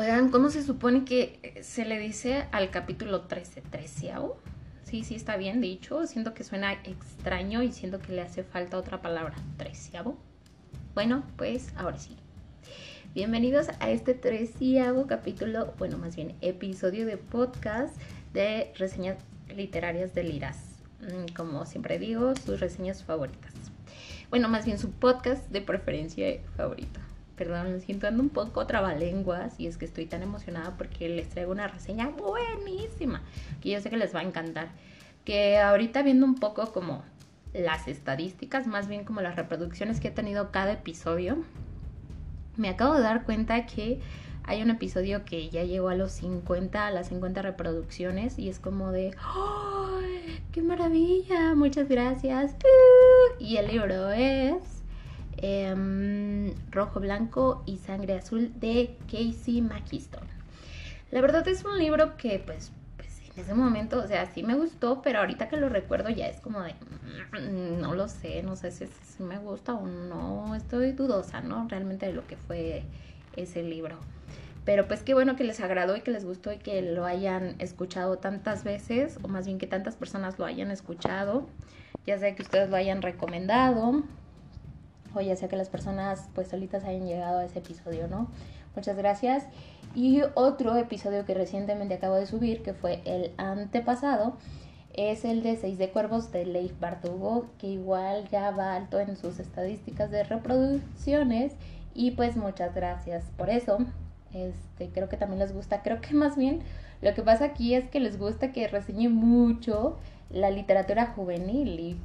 Oigan, ¿cómo se supone que se le dice al capítulo 13? ¿Treceavo? Sí, sí, está bien dicho. Siento que suena extraño y siento que le hace falta otra palabra. ¿Treceavo? Bueno, pues ahora sí. Bienvenidos a este treceavo capítulo, bueno, más bien episodio de podcast de reseñas literarias de Liras. Mm, como siempre digo, sus reseñas favoritas. Bueno, más bien su podcast de preferencia favorito perdón, me siento ando un poco trabalenguas y es que estoy tan emocionada porque les traigo una reseña buenísima que yo sé que les va a encantar. Que ahorita viendo un poco como las estadísticas, más bien como las reproducciones que he tenido cada episodio, me acabo de dar cuenta que hay un episodio que ya llegó a los 50, a las 50 reproducciones y es como de, ¡ay, qué maravilla! Muchas gracias. Y el libro es Em, rojo, Blanco y Sangre Azul de Casey McKiston. La verdad es un libro que pues, pues, en ese momento, o sea, sí me gustó, pero ahorita que lo recuerdo ya es como de, mm, no lo sé, no sé si, si me gusta o no, estoy dudosa, ¿no? Realmente de lo que fue ese libro. Pero pues qué bueno que les agradó y que les gustó y que lo hayan escuchado tantas veces, o más bien que tantas personas lo hayan escuchado. Ya sea que ustedes lo hayan recomendado, o ya sea que las personas pues solitas hayan llegado a ese episodio, ¿no? Muchas gracias. Y otro episodio que recientemente acabo de subir, que fue el antepasado, es el de Seis de Cuervos de Leif Bardugo, que igual ya va alto en sus estadísticas de reproducciones. Y pues muchas gracias por eso. Este, creo que también les gusta, creo que más bien lo que pasa aquí es que les gusta que reseñe mucho la literatura juvenil y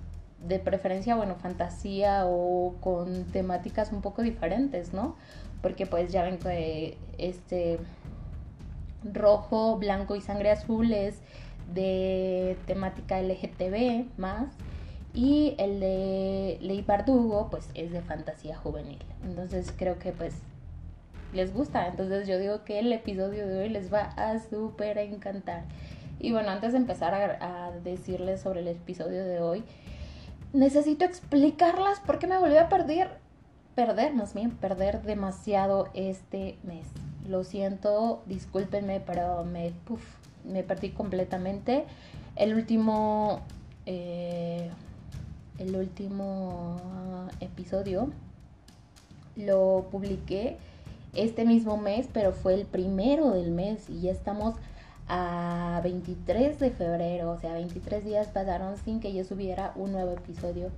de preferencia, bueno, fantasía o con temáticas un poco diferentes, ¿no? Porque pues ya ven que este rojo, blanco y sangre azul es de temática LGTB más y el de Ley Bardugo pues es de fantasía juvenil. Entonces creo que pues les gusta. Entonces yo digo que el episodio de hoy les va a súper encantar. Y bueno, antes de empezar a, a decirles sobre el episodio de hoy, necesito explicarlas porque me volví a perder, perder más bien, perder demasiado este mes. Lo siento, discúlpenme, pero me, me perdí completamente. El último, eh, el último episodio lo publiqué este mismo mes, pero fue el primero del mes y ya estamos a 23 de febrero, o sea, 23 días pasaron sin que yo subiera un nuevo episodio.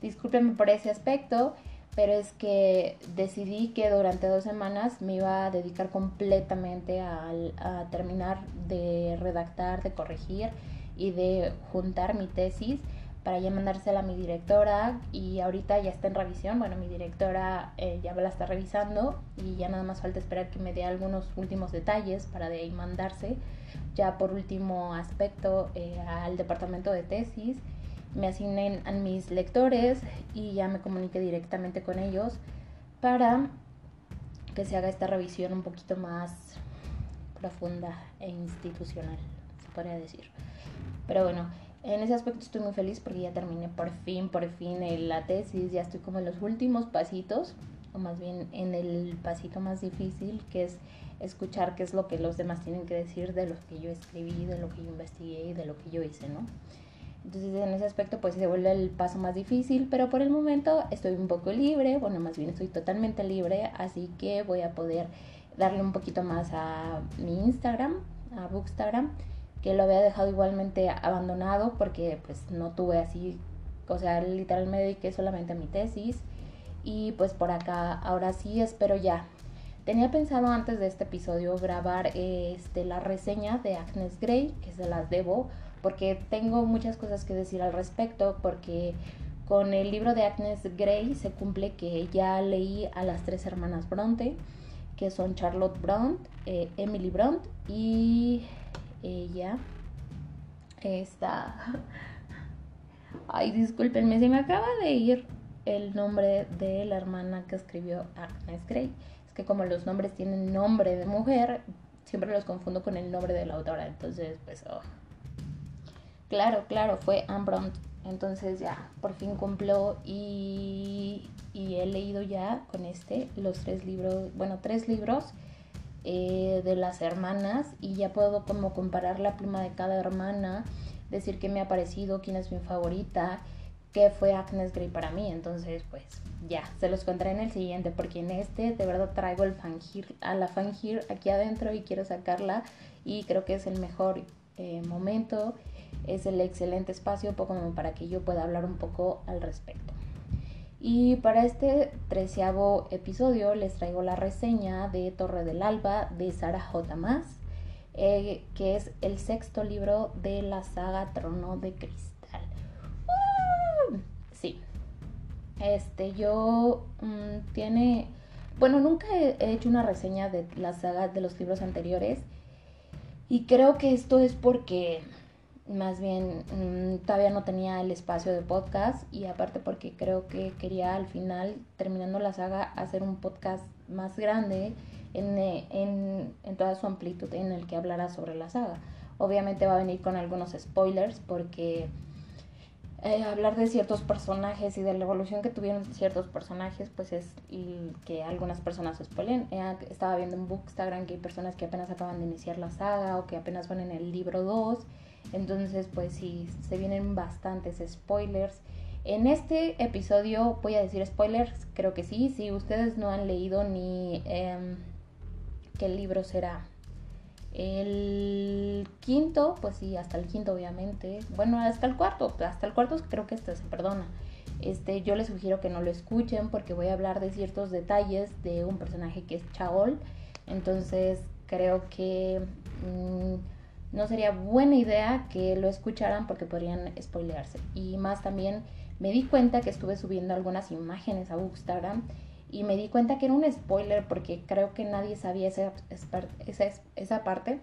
Discúlpenme por ese aspecto, pero es que decidí que durante dos semanas me iba a dedicar completamente a, a terminar de redactar, de corregir y de juntar mi tesis para ya mandársela a mi directora y ahorita ya está en revisión. Bueno, mi directora eh, ya la está revisando y ya nada más falta esperar que me dé algunos últimos detalles para de ahí mandarse. Ya por último aspecto eh, al departamento de tesis, me asignen a mis lectores y ya me comunique directamente con ellos para que se haga esta revisión un poquito más profunda e institucional, se podría decir. Pero bueno, en ese aspecto estoy muy feliz porque ya terminé por fin, por fin la tesis, ya estoy como en los últimos pasitos, o más bien en el pasito más difícil, que es escuchar qué es lo que los demás tienen que decir de lo que yo escribí, de lo que yo investigué y de lo que yo hice, ¿no? Entonces en ese aspecto pues se vuelve el paso más difícil, pero por el momento estoy un poco libre, bueno, más bien estoy totalmente libre, así que voy a poder darle un poquito más a mi Instagram, a Bookstagram que lo había dejado igualmente abandonado porque pues no tuve así, o sea, literalmente me dediqué solamente a mi tesis y pues por acá ahora sí espero ya. Tenía pensado antes de este episodio grabar este, la reseña de Agnes Grey, que se las debo, porque tengo muchas cosas que decir al respecto, porque con el libro de Agnes Grey se cumple que ya leí a las tres hermanas Bronte, que son Charlotte Bronte, eh, Emily Bronte y ella está... Ay, discúlpenme, se me acaba de ir el nombre de la hermana que escribió Agnes Grey. Es que como los nombres tienen nombre de mujer, siempre los confundo con el nombre de la autora. Entonces, pues... Oh. Claro, claro, fue Anne Entonces ya, por fin cumplió y he leído ya con este los tres libros, bueno, tres libros eh, de las hermanas y ya puedo como comparar la pluma de cada hermana, decir qué me ha parecido, quién es mi favorita, qué fue Agnes Grey para mí. Entonces, pues ya, se los contaré en el siguiente, porque en este de verdad traigo el fangir, a la fangir aquí adentro y quiero sacarla y creo que es el mejor eh, momento, es el excelente espacio para que yo pueda hablar un poco al respecto. Y para este treceavo episodio les traigo la reseña de Torre del Alba de Sara J. Maas, eh, que es el sexto libro de la saga Trono de Cristal. Sí, este yo mm, tiene, bueno, nunca he hecho una reseña de la saga de los libros anteriores y creo que esto es porque más bien mm, todavía no tenía el espacio de podcast y aparte porque creo que quería al final, terminando la saga, hacer un podcast más grande en, eh, en, en toda su amplitud en el que hablara sobre la saga. Obviamente va a venir con algunos spoilers porque eh, hablar de ciertos personajes y de la evolución que tuvieron ciertos personajes, pues es que algunas personas spoilen. Eh, estaba viendo un Bookstagram que hay personas que apenas acaban de iniciar la saga o que apenas van en el libro 2 entonces, pues sí, se vienen bastantes spoilers. En este episodio voy a decir spoilers, creo que sí. Si ustedes no han leído ni eh, qué libro será el quinto, pues sí, hasta el quinto obviamente. Bueno, hasta el cuarto, hasta el cuarto creo que este se perdona. Este, yo les sugiero que no lo escuchen porque voy a hablar de ciertos detalles de un personaje que es Chaol. Entonces creo que... Mm, no sería buena idea que lo escucharan porque podrían spoilearse. Y más también me di cuenta que estuve subiendo algunas imágenes a Bookstagram y me di cuenta que era un spoiler porque creo que nadie sabía esa, esa, esa parte.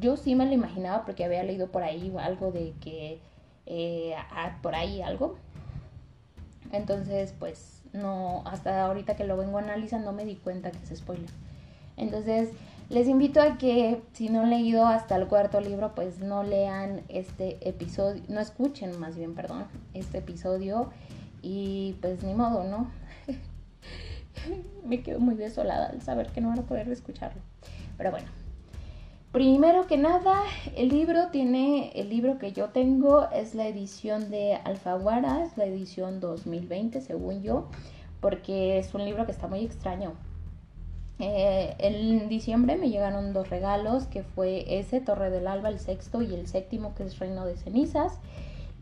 Yo sí me lo imaginaba porque había leído por ahí algo de que eh, por ahí algo. Entonces, pues no, hasta ahorita que lo vengo analizando me di cuenta que es spoiler. Entonces, les invito a que si no han leído hasta el cuarto libro, pues no lean este episodio, no escuchen más bien, perdón, este episodio y pues ni modo, ¿no? Me quedo muy desolada al saber que no van a poder escucharlo. Pero bueno, primero que nada, el libro tiene, el libro que yo tengo es la edición de Alfaguara, es la edición 2020 según yo, porque es un libro que está muy extraño eh, en diciembre me llegaron dos regalos, que fue ese, Torre del Alba, el sexto, y el séptimo, que es Reino de Cenizas.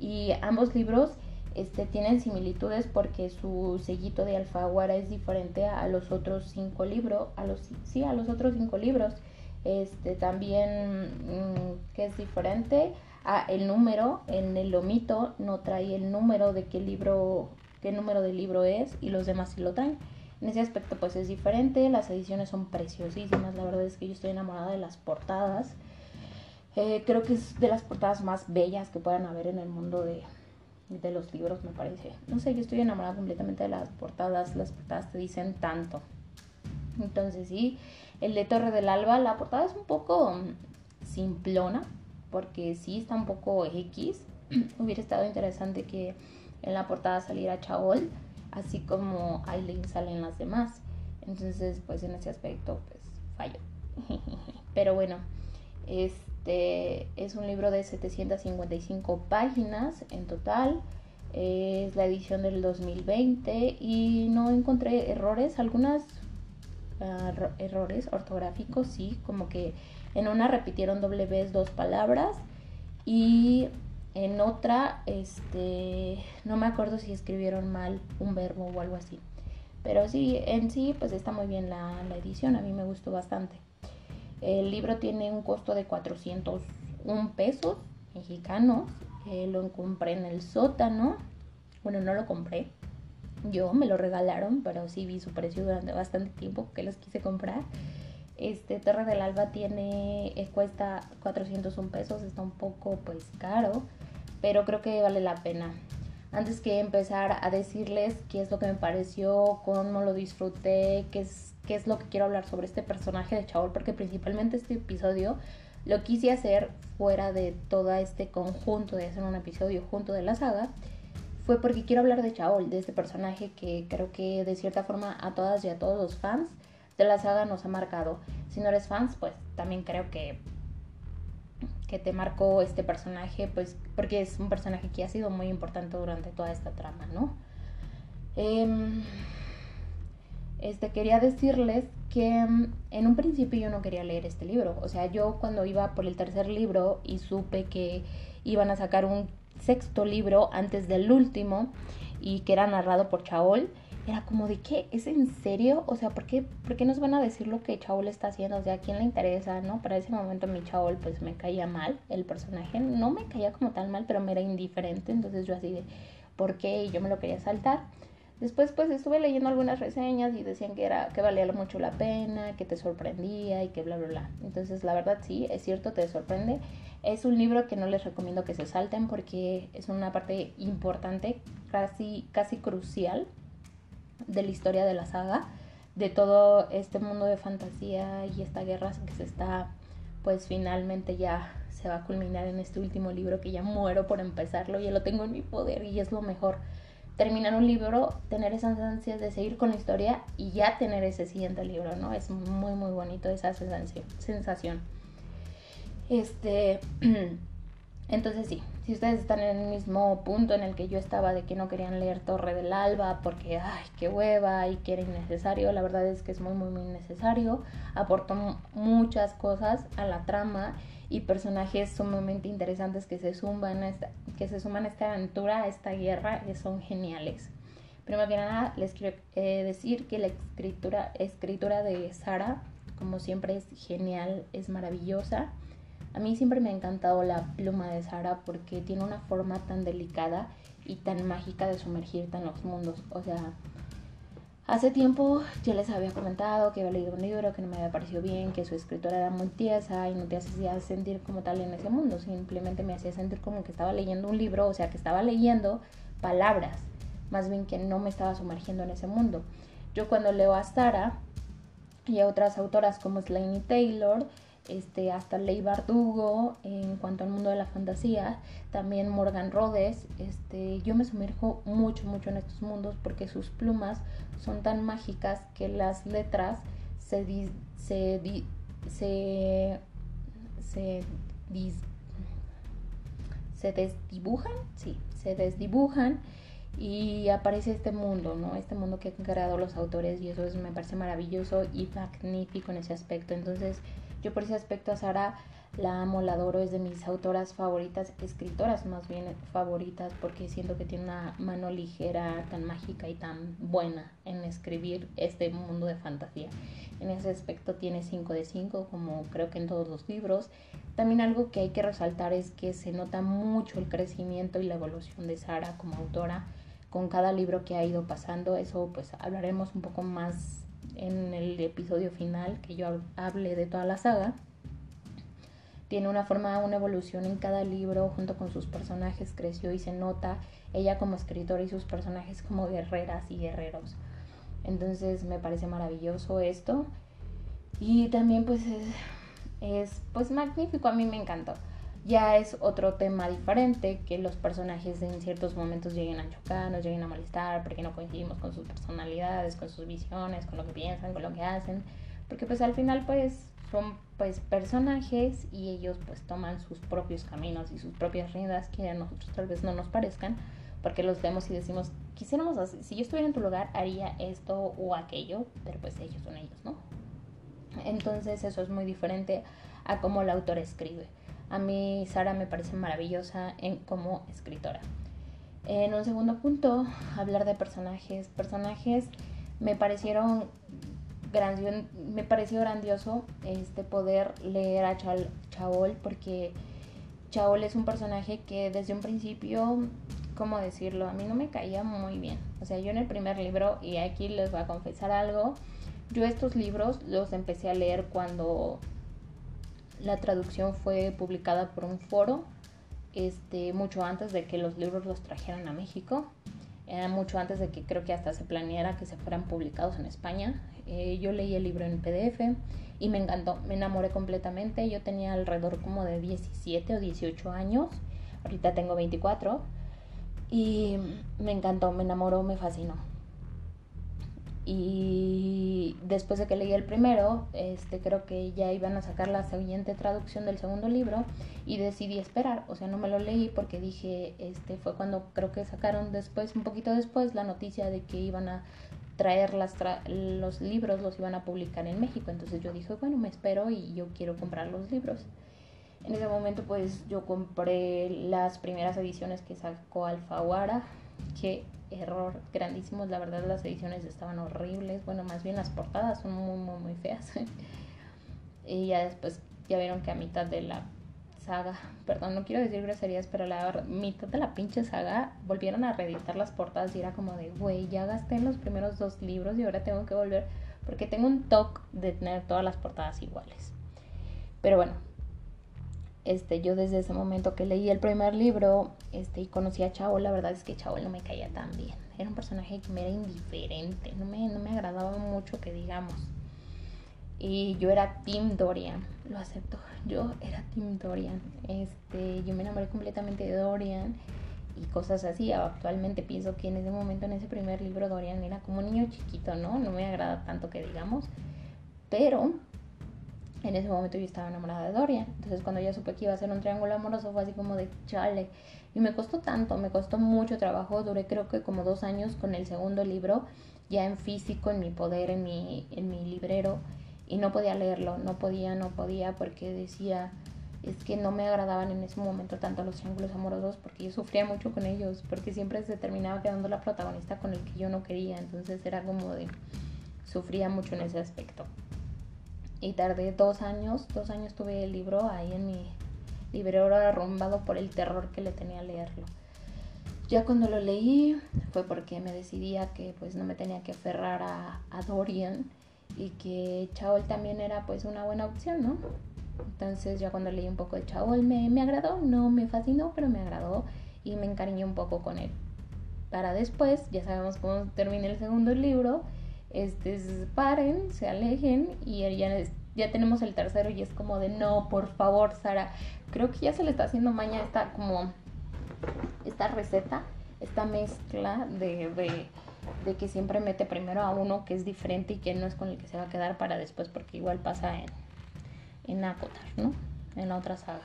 Y ambos libros este, tienen similitudes porque su sellito de Alfaguara es diferente a los otros cinco libros, a los, sí, a los otros cinco libros. Este, también, mm, que es diferente, a el número, en el lomito no trae el número de qué libro, qué número de libro es, y los demás sí lo traen. En ese aspecto pues es diferente, las ediciones son preciosísimas, la verdad es que yo estoy enamorada de las portadas. Eh, creo que es de las portadas más bellas que puedan haber en el mundo de, de los libros, me parece. No sé, yo estoy enamorada completamente de las portadas, las portadas te dicen tanto. Entonces sí, el de Torre del Alba, la portada es un poco simplona, porque sí está un poco X. Hubiera estado interesante que en la portada saliera Chaol así como Aileen salen las demás. Entonces, pues en ese aspecto, pues fallo. Pero bueno, este es un libro de 755 páginas en total. Es la edición del 2020 y no encontré errores, algunas uh, errores ortográficos, sí, como que en una repitieron doble vez dos palabras y en otra, este, no me acuerdo si escribieron mal un verbo o algo así. Pero sí, en sí, pues está muy bien la, edición, a mí me gustó bastante. El libro tiene un costo de 401 pesos mexicanos. Eh, lo compré en el sótano. Bueno, no lo compré. Yo me lo regalaron, pero sí vi su precio durante bastante tiempo que los quise comprar. Este Torre del Alba tiene, eh, cuesta 401 pesos, está un poco pues caro pero creo que vale la pena. Antes que empezar a decirles qué es lo que me pareció, cómo lo disfruté, qué es, qué es lo que quiero hablar sobre este personaje de Chaol, porque principalmente este episodio lo quise hacer fuera de todo este conjunto de hacer un episodio junto de la saga, fue porque quiero hablar de Chaol, de este personaje que creo que de cierta forma a todas y a todos los fans de la saga nos ha marcado. Si no eres fans, pues también creo que que te marcó este personaje, pues porque es un personaje que ha sido muy importante durante toda esta trama, ¿no? Em, este, quería decirles que mm, en un principio yo no quería leer este libro. O sea, yo cuando iba por el tercer libro y supe que iban a sacar un sexto libro antes del último y que era narrado por Chaol, era como de qué, ¿es en serio? O sea, ¿por qué, ¿por qué nos van a decir lo que Chaol está haciendo? O sea, ¿a quién le interesa? ¿No? Para ese momento mi Chaol pues me caía mal, el personaje no me caía como tan mal, pero me era indiferente, entonces yo así de, ¿por qué? Y yo me lo quería saltar. Después pues estuve leyendo algunas reseñas y decían que era que valía mucho la pena, que te sorprendía y que bla bla bla. Entonces la verdad sí, es cierto, te sorprende. Es un libro que no les recomiendo que se salten porque es una parte importante, casi casi crucial de la historia de la saga, de todo este mundo de fantasía y esta guerra que se está pues finalmente ya se va a culminar en este último libro que ya muero por empezarlo, ya lo tengo en mi poder y es lo mejor terminar un libro, tener esas ansias de seguir con la historia y ya tener ese siguiente libro, ¿no? Es muy, muy bonito esa sensación. Este, entonces sí, si ustedes están en el mismo punto en el que yo estaba de que no querían leer Torre del Alba porque, ay, qué hueva y que era innecesario, la verdad es que es muy, muy, muy necesario. Aportó muchas cosas a la trama y personajes sumamente interesantes que se suman a esta, que se suman esta aventura, a esta guerra, que son geniales. Primero que nada, les quiero eh, decir que la escritura, escritura de Sara, como siempre, es genial, es maravillosa. A mí siempre me ha encantado la pluma de Sara porque tiene una forma tan delicada y tan mágica de sumergirte en los mundos. O sea, Hace tiempo ya les había comentado que había leído un libro que no me había parecido bien, que su escritora era muy tiesa y no te hacía sentir como tal en ese mundo, simplemente me hacía sentir como que estaba leyendo un libro, o sea, que estaba leyendo palabras, más bien que no me estaba sumergiendo en ese mundo. Yo cuando leo a Sara y a otras autoras como Slaney Taylor, este, hasta Ley Bardugo en cuanto al mundo de la fantasía, también Morgan Rhodes, este, yo me sumerjo mucho, mucho en estos mundos porque sus plumas son tan mágicas que las letras se, se, se, se, se desdibujan, sí, se desdibujan y aparece este mundo, ¿no? Este mundo que han creado los autores y eso es, me parece maravilloso y magnífico en ese aspecto. Entonces, yo por ese aspecto a Sara la amo, la adoro, es de mis autoras favoritas, escritoras más bien favoritas, porque siento que tiene una mano ligera, tan mágica y tan buena en escribir este mundo de fantasía. En ese aspecto tiene 5 de 5, como creo que en todos los libros. También algo que hay que resaltar es que se nota mucho el crecimiento y la evolución de Sara como autora con cada libro que ha ido pasando. Eso pues hablaremos un poco más en el episodio final que yo hable de toda la saga. Tiene una forma, una evolución en cada libro junto con sus personajes, creció y se nota ella como escritora y sus personajes como guerreras y guerreros. Entonces me parece maravilloso esto. Y también pues es, es pues magnífico, a mí me encantó ya es otro tema diferente, que los personajes en ciertos momentos lleguen a chocar, nos lleguen a molestar, porque no coincidimos con sus personalidades, con sus visiones, con lo que piensan, con lo que hacen, porque pues al final pues son pues personajes y ellos pues toman sus propios caminos y sus propias riendas que a nosotros tal vez no nos parezcan, porque los vemos y decimos, quisiéramos, si yo estuviera en tu lugar haría esto o aquello, pero pues ellos son ellos, ¿no? Entonces eso es muy diferente a cómo el autor escribe. A mí Sara me parece maravillosa en, como escritora. En un segundo punto, hablar de personajes. Personajes me parecieron me pareció grandioso este poder leer a Chaol porque Chaol es un personaje que desde un principio, ¿cómo decirlo? A mí no me caía muy bien. O sea, yo en el primer libro, y aquí les voy a confesar algo, yo estos libros los empecé a leer cuando la traducción fue publicada por un foro este, mucho antes de que los libros los trajeran a México. Era mucho antes de que creo que hasta se planeara que se fueran publicados en España. Eh, yo leí el libro en PDF y me encantó, me enamoré completamente. Yo tenía alrededor como de 17 o 18 años, ahorita tengo 24 y me encantó, me enamoró, me fascinó. Y después de que leí el primero, este, creo que ya iban a sacar la siguiente traducción del segundo libro y decidí esperar. O sea, no me lo leí porque dije, este, fue cuando creo que sacaron después, un poquito después, la noticia de que iban a traer las los libros, los iban a publicar en México. Entonces yo dije, bueno, me espero y yo quiero comprar los libros. En ese momento pues yo compré las primeras ediciones que sacó Alfaguara, que error grandísimo, la verdad las ediciones estaban horribles, bueno, más bien las portadas son muy, muy, muy feas. y ya después, ya vieron que a mitad de la saga, perdón, no quiero decir groserías, pero la mitad de la pinche saga volvieron a reeditar las portadas y era como de, güey, ya gasté en los primeros dos libros y ahora tengo que volver porque tengo un toque de tener todas las portadas iguales. Pero bueno, este, yo desde ese momento que leí el primer libro este, y conocí a Chavo, la verdad es que Chavo no me caía tan bien. Era un personaje que me era indiferente, no me, no me agradaba mucho que digamos. Y yo era Tim Dorian, lo acepto. Yo era Tim Dorian. Este, yo me enamoré completamente de Dorian y cosas así. Actualmente pienso que en ese momento, en ese primer libro, Dorian era como un niño chiquito, ¿no? No me agrada tanto que digamos. Pero en ese momento yo estaba enamorada de Dorian. Entonces cuando ya supe que iba a ser un triángulo amoroso fue así como de chale. Y me costó tanto, me costó mucho trabajo. Duré creo que como dos años con el segundo libro, ya en físico, en mi poder, en mi, en mi librero. Y no podía leerlo, no podía, no podía, porque decía, es que no me agradaban en ese momento tanto los triángulos amorosos, porque yo sufría mucho con ellos, porque siempre se terminaba quedando la protagonista con el que yo no quería. Entonces era como de, sufría mucho en ese aspecto y tardé dos años, dos años tuve el libro ahí en mi librero arrumbado por el terror que le tenía a leerlo. Ya cuando lo leí fue porque me decidía que pues no me tenía que aferrar a, Dorian y que Chaol también era pues una buena opción, ¿no? Entonces ya cuando leí un poco de Chaol me, me agradó, no me fascinó, pero me agradó y me encariñé un poco con él. Para después, ya sabemos cómo termina el segundo libro, este, paren, se alejen y ya, ya tenemos el tercero y es como de no, por favor, Sara. Creo que ya se le está haciendo maña esta como esta receta, esta mezcla de, de, de, que siempre mete primero a uno que es diferente y que no es con el que se va a quedar para después, porque igual pasa en, en Acotar, ¿no? En la otra saga.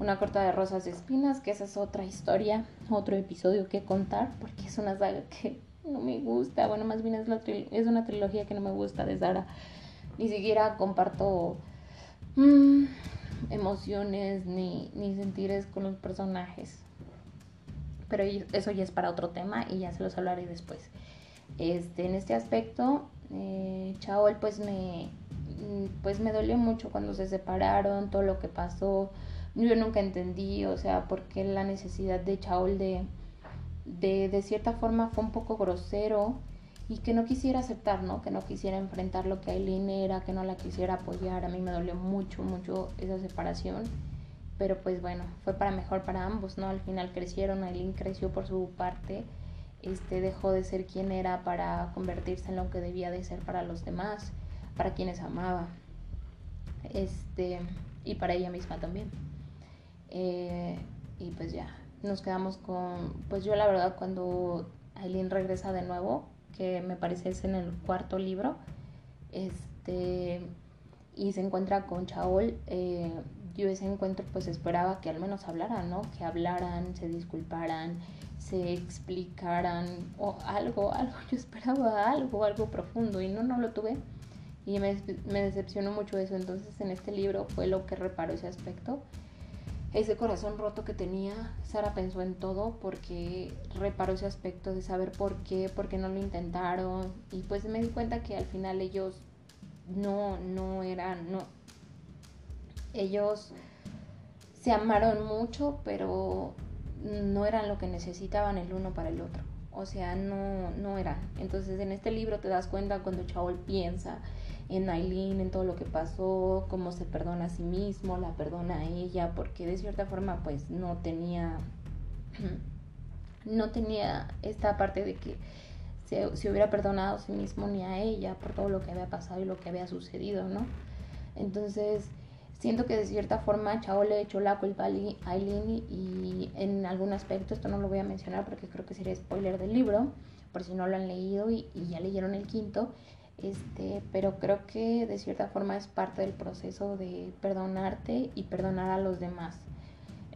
Una corta de rosas y espinas, que esa es otra historia, otro episodio que contar, porque es una saga que no me gusta. Bueno, más bien es, la es una trilogía que no me gusta de Sara. Ni siquiera comparto mm, emociones ni, ni sentires con los personajes. Pero eso ya es para otro tema y ya se los hablaré después. Este, en este aspecto, eh, Chaol pues me, pues me dolió mucho cuando se separaron, todo lo que pasó. Yo nunca entendí, o sea, por qué la necesidad de Chaol de de, de cierta forma fue un poco grosero y que no quisiera aceptar, ¿no? Que no quisiera enfrentar lo que Aileen era, que no la quisiera apoyar. A mí me dolió mucho, mucho esa separación. Pero pues bueno, fue para mejor para ambos, ¿no? Al final crecieron, Aileen creció por su parte, este dejó de ser quien era para convertirse en lo que debía de ser para los demás, para quienes amaba. Este, y para ella misma también. Eh, y pues ya, nos quedamos con, pues yo la verdad cuando Aileen regresa de nuevo, que me parece es en el cuarto libro, este, y se encuentra con Chaol, eh, yo ese encuentro pues esperaba que al menos hablaran, ¿no? Que hablaran, se disculparan, se explicaran o algo, algo, yo esperaba algo, algo profundo y no, no lo tuve. Y me, me decepcionó mucho eso, entonces en este libro fue lo que reparó ese aspecto ese corazón roto que tenía, Sara pensó en todo porque reparó ese aspecto de saber por qué, por qué no lo intentaron y pues me di cuenta que al final ellos no, no eran, no, ellos se amaron mucho, pero no eran lo que necesitaban el uno para el otro. O sea, no, no eran. Entonces en este libro te das cuenta cuando Chaol piensa en Aileen, en todo lo que pasó, cómo se perdona a sí mismo, la perdona a ella, porque de cierta forma pues no tenía, no tenía esta parte de que se, hubiera perdonado a sí mismo ni a ella por todo lo que había pasado y lo que había sucedido, ¿no? Entonces, siento que de cierta forma Chao le echó la culpa a Aileen y en algún aspecto, esto no lo voy a mencionar porque creo que sería spoiler del libro, por si no lo han leído y, y ya leyeron el quinto, Este, pero creo que de cierta forma es parte del proceso de perdonarte y perdonar a los demás.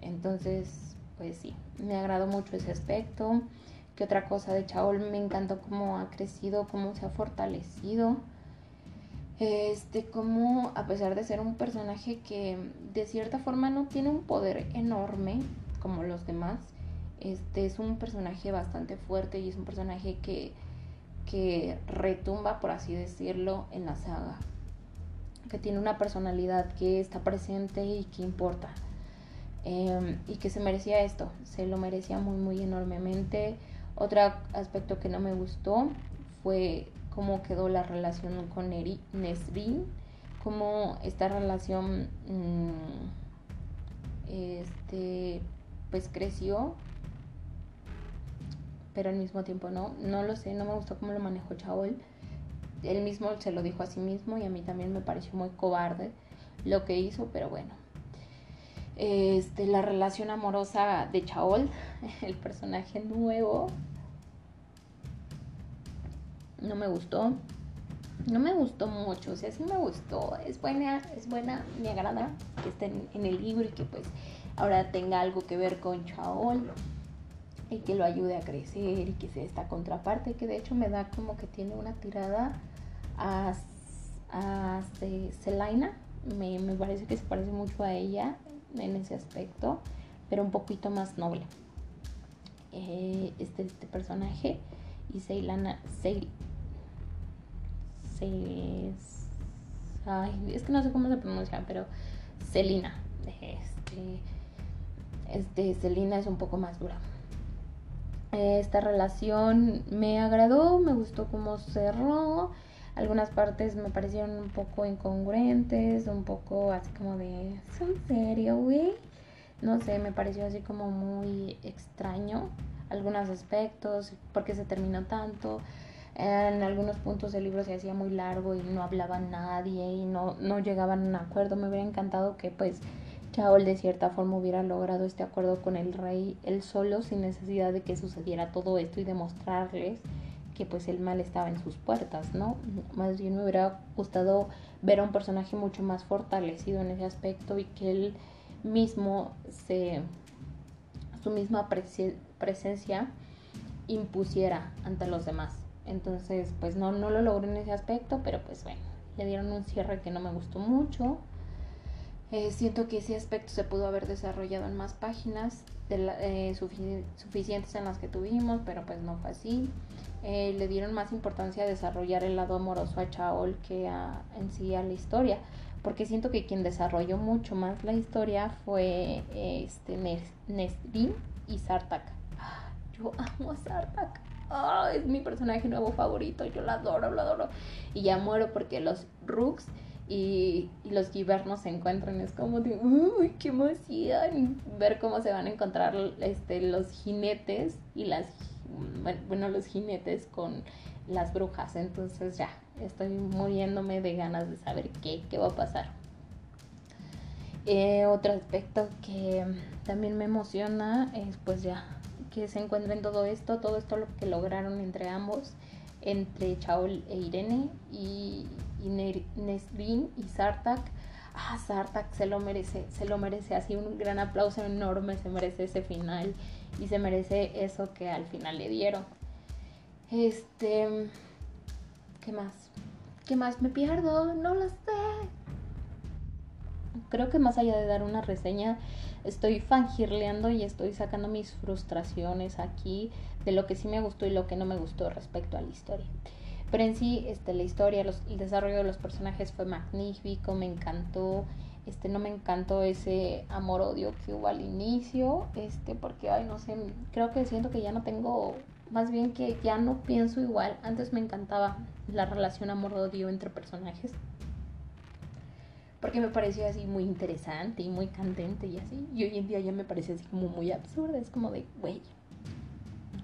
Entonces, pues sí, me agradó mucho ese aspecto. Que otra cosa de Chaol me encantó cómo ha crecido, cómo se ha fortalecido. Este, como a pesar de ser un personaje que de cierta forma no tiene un poder enorme como los demás, este es un personaje bastante fuerte y es un personaje que, que retumba, por así decirlo, en la saga. Que tiene una personalidad que está presente y que importa. Em, y que se merecía esto, se lo merecía muy, muy enormemente. Otro aspecto que no me gustó fue cómo quedó la relación con Eri Nesrin, cómo esta relación mm, este, pues creció, pero al mismo tiempo no, no lo sé, no me gustó cómo lo manejó Chaol. Él mismo se lo dijo a sí mismo y a mí también me pareció muy cobarde lo que hizo, pero bueno. Este, la relación amorosa de Chaol, el personaje nuevo, no me gustó. No me gustó mucho, o sea, sí me gustó. Es buena, es buena, me agrada que esté en, el libro y que pues ahora tenga algo que ver con Chaol y que lo ayude a crecer y que sea esta contraparte que de hecho me da como que tiene una tirada a, a Selena. Me, me parece que se parece mucho a ella en ese aspecto, pero un poquito más noble. Eh, este, este personaje y Ceilana, es que no sé cómo se pronuncia, pero Celina. Este, este, Celina es un poco más dura. Esta relación me agradó, me gustó cómo cerró. Algunas partes me parecieron un poco incongruentes, un poco así como de, ¿es en serio, güey? No sé, me pareció así como muy extraño algunos aspectos, por qué se terminó tanto. En algunos puntos el libro se hacía muy largo y no hablaba nadie y no, no llegaban a un acuerdo. Me hubiera encantado que pues Chaol de cierta forma hubiera logrado este acuerdo con el rey él solo sin necesidad de que sucediera todo esto y demostrarles que pues el mal estaba en sus puertas, ¿no? Más bien me hubiera gustado ver a un personaje mucho más fortalecido en ese aspecto y que él mismo se su misma presencia impusiera ante los demás. Entonces, pues no, no lo logré en ese aspecto, pero pues bueno, le dieron un cierre que no me gustó mucho. Eh, siento que ese aspecto se pudo haber desarrollado en más páginas de eh, suficientes en las que tuvimos, pero pues no fue así. Eh, le dieron más importancia a desarrollar el lado amoroso a Chaol que a, en sí a la historia, porque siento que quien desarrolló mucho más la historia fue este Nesrin y Sartak. Yo amo a Sartak es mi personaje nuevo favorito, yo lo adoro, lo adoro. Y ya muero porque los Rooks y, los Givernos se encuentran. Es como de, uy, qué emoción. Ver cómo se van a encontrar este, los jinetes y las, bueno, los jinetes con las brujas. Entonces ya, estoy muriéndome de ganas de saber qué, qué va a pasar. Eh, otro aspecto que también me emociona es pues ya que se encuentren todo esto, todo esto lo que lograron entre ambos, entre Chaol e Irene y, y Nesrin y Sartak. Ah, Sartak se lo merece, se lo merece, así un gran aplauso enorme, se merece ese final y se merece eso que al final le dieron. Este, ¿qué más? ¿Qué más me pierdo? No lo sé. Creo que más allá de dar una reseña, estoy fangirleando y estoy sacando mis frustraciones aquí de lo que sí me gustó y lo que no me gustó respecto a la historia. Pero en sí, este, la historia, el desarrollo de los personajes fue magnífico, me encantó. Este, no me encantó ese amor-odio que hubo al inicio, este, porque, ay, no sé, creo que siento que ya no tengo, más bien que ya no pienso igual. Antes me encantaba la relación amor-odio entre personajes porque me pareció así muy interesante y muy candente y así. Y hoy en día ya me parece así como muy absurda, es como de, güey.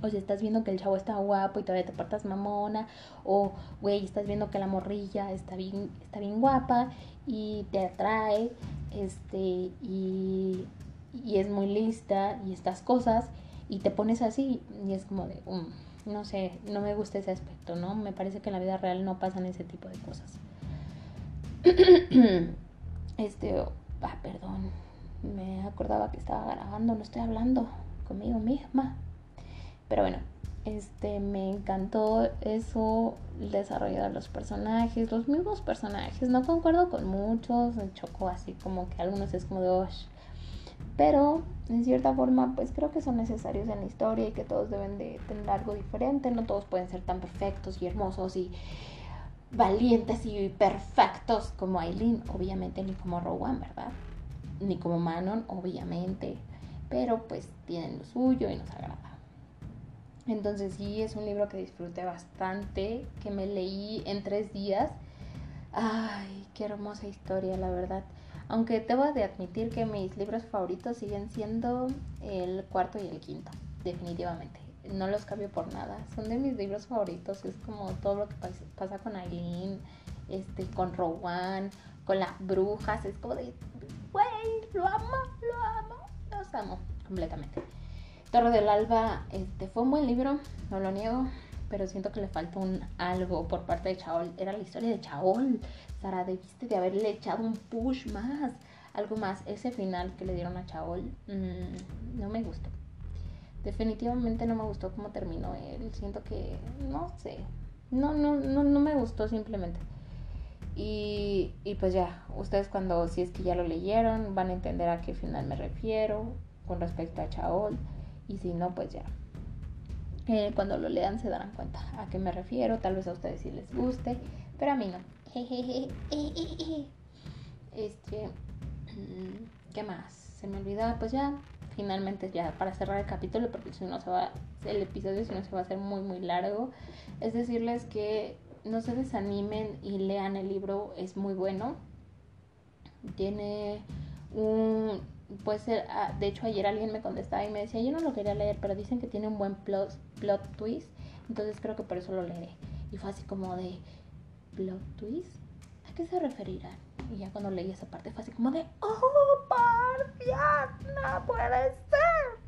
O sea, estás viendo que el chavo está guapo y todavía te portas mamona. O, güey, estás viendo que la morrilla está bien, está bien guapa y te atrae. Este, y, y es muy lista y estas cosas. Y te pones así y es como de, um, no sé, no me gusta ese aspecto, ¿no? Me parece que en la vida real no pasan ese tipo de cosas. este, ah, perdón, me acordaba que estaba grabando, no estoy hablando conmigo misma. Pero bueno, este, me encantó eso, el desarrollo de los personajes, los mismos personajes. No concuerdo con muchos, me chocó así como que algunos es como de, Osh. pero en cierta forma, pues creo que son necesarios en la historia y que todos deben de tener algo diferente. No todos pueden ser tan perfectos y hermosos y valientes y perfectos como Aileen, obviamente, ni como Rowan, ¿verdad? Ni como Manon, obviamente. Pero pues tienen lo suyo y nos agrada. Entonces sí, es un libro que disfruté bastante, que me leí en tres días. Ay, qué hermosa historia, la verdad. Aunque debo de admitir que mis libros favoritos siguen siendo el cuarto y el quinto, definitivamente. No los cambio por nada. Son de mis libros favoritos. Es como todo lo que pasa con Aileen, este, con Rowan, con las brujas. Es como de, güey, lo amo, lo amo, los amo completamente. Torre del Alba este, fue un buen libro, no lo niego, pero siento que le falta un algo por parte de Chaol. Era la historia de Chaol. Sara, debiste de haberle echado un push más, algo más. Ese final que le dieron a Chaol mm, no me gustó. Definitivamente no me gustó cómo terminó él. Siento que, no sé, no, no, no, no me gustó simplemente. Y, y pues ya, ustedes cuando, si es que ya lo leyeron, van a entender a qué final me refiero con respecto a Chaol. Y si no, pues ya. Eh, cuando lo lean se darán cuenta a qué me refiero. Tal vez a ustedes sí les guste, pero a mí no. Este, mm, ¿qué más? Se me olvidaba, pues ya, finalmente ya para cerrar el capítulo, porque si no se va, el episodio si no se va a hacer muy muy largo, es decirles que no se desanimen y lean el libro, es muy bueno. Tiene un puede ser, ah, de hecho ayer alguien me contestaba y me decía, yo no lo quería leer, pero dicen que tiene un buen plot, plot twist, entonces creo que por eso lo leeré. Y fue así como de, plot twist, ¿a qué se referirán? Y ya cuando leí esa parte fue así como de, oh, por no puede ser.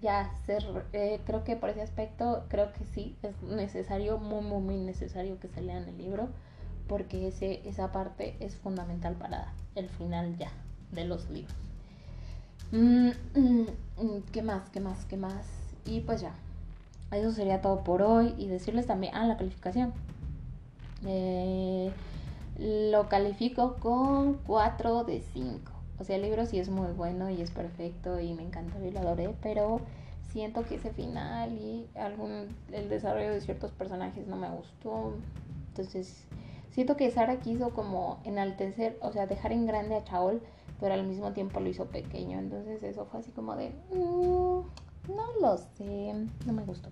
Ya, ser, eh, creo que por ese aspecto, creo que sí, es necesario, muy, muy, muy necesario que se lean el libro, porque ese, esa parte es fundamental para el final ya de los libros. Mm, mm, mm, ¿Qué más? ¿Qué más? ¿Qué más? Y pues ya. Eso sería todo por hoy. Y decirles también, ah, la calificación. Eh, lo califico con 4 de 5. O sea, el libro sí es muy bueno y es perfecto y me encantó y lo adoré, pero siento que ese final y algún el desarrollo de ciertos personajes no me gustó. Entonces, siento que Sara quiso como enaltecer, o sea, dejar en grande a Chaol pero al mismo tiempo lo hizo pequeño. Entonces eso fue así como de, mm, no lo sé, no me gustó.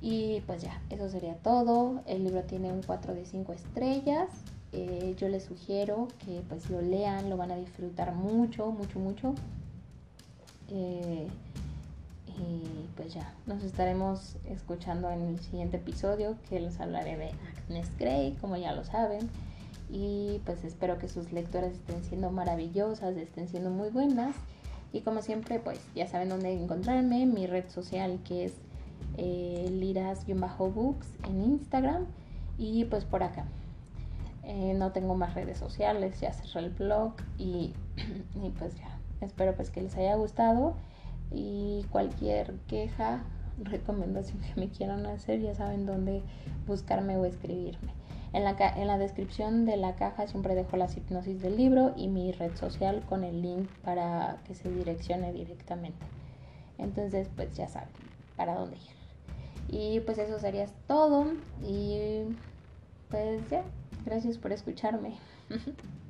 Y pues ya, eso sería todo. El libro tiene un 4 de 5 estrellas. Eh, yo les sugiero que pues lo lean, lo van a disfrutar mucho, mucho, mucho. Eh, y pues ya, nos estaremos escuchando en el siguiente episodio que les hablaré de Agnes Grey, como ya lo saben y pues espero que sus lectoras estén siendo maravillosas, estén siendo muy buenas y como siempre pues ya saben dónde encontrarme, mi red social que es eh, liras-books en Instagram y pues por acá. Eh, no tengo más redes sociales, ya cerré el blog y, y pues ya, espero pues que les haya gustado y cualquier queja, recomendación que me quieran hacer, ya saben dónde buscarme o escribirme. En la, en la descripción de la caja siempre dejo la hipnosis del libro y mi red social con el link para que se direccione directamente. Entonces, pues ya saben para dónde ir. Y pues eso sería todo. Y pues ya, gracias por escucharme.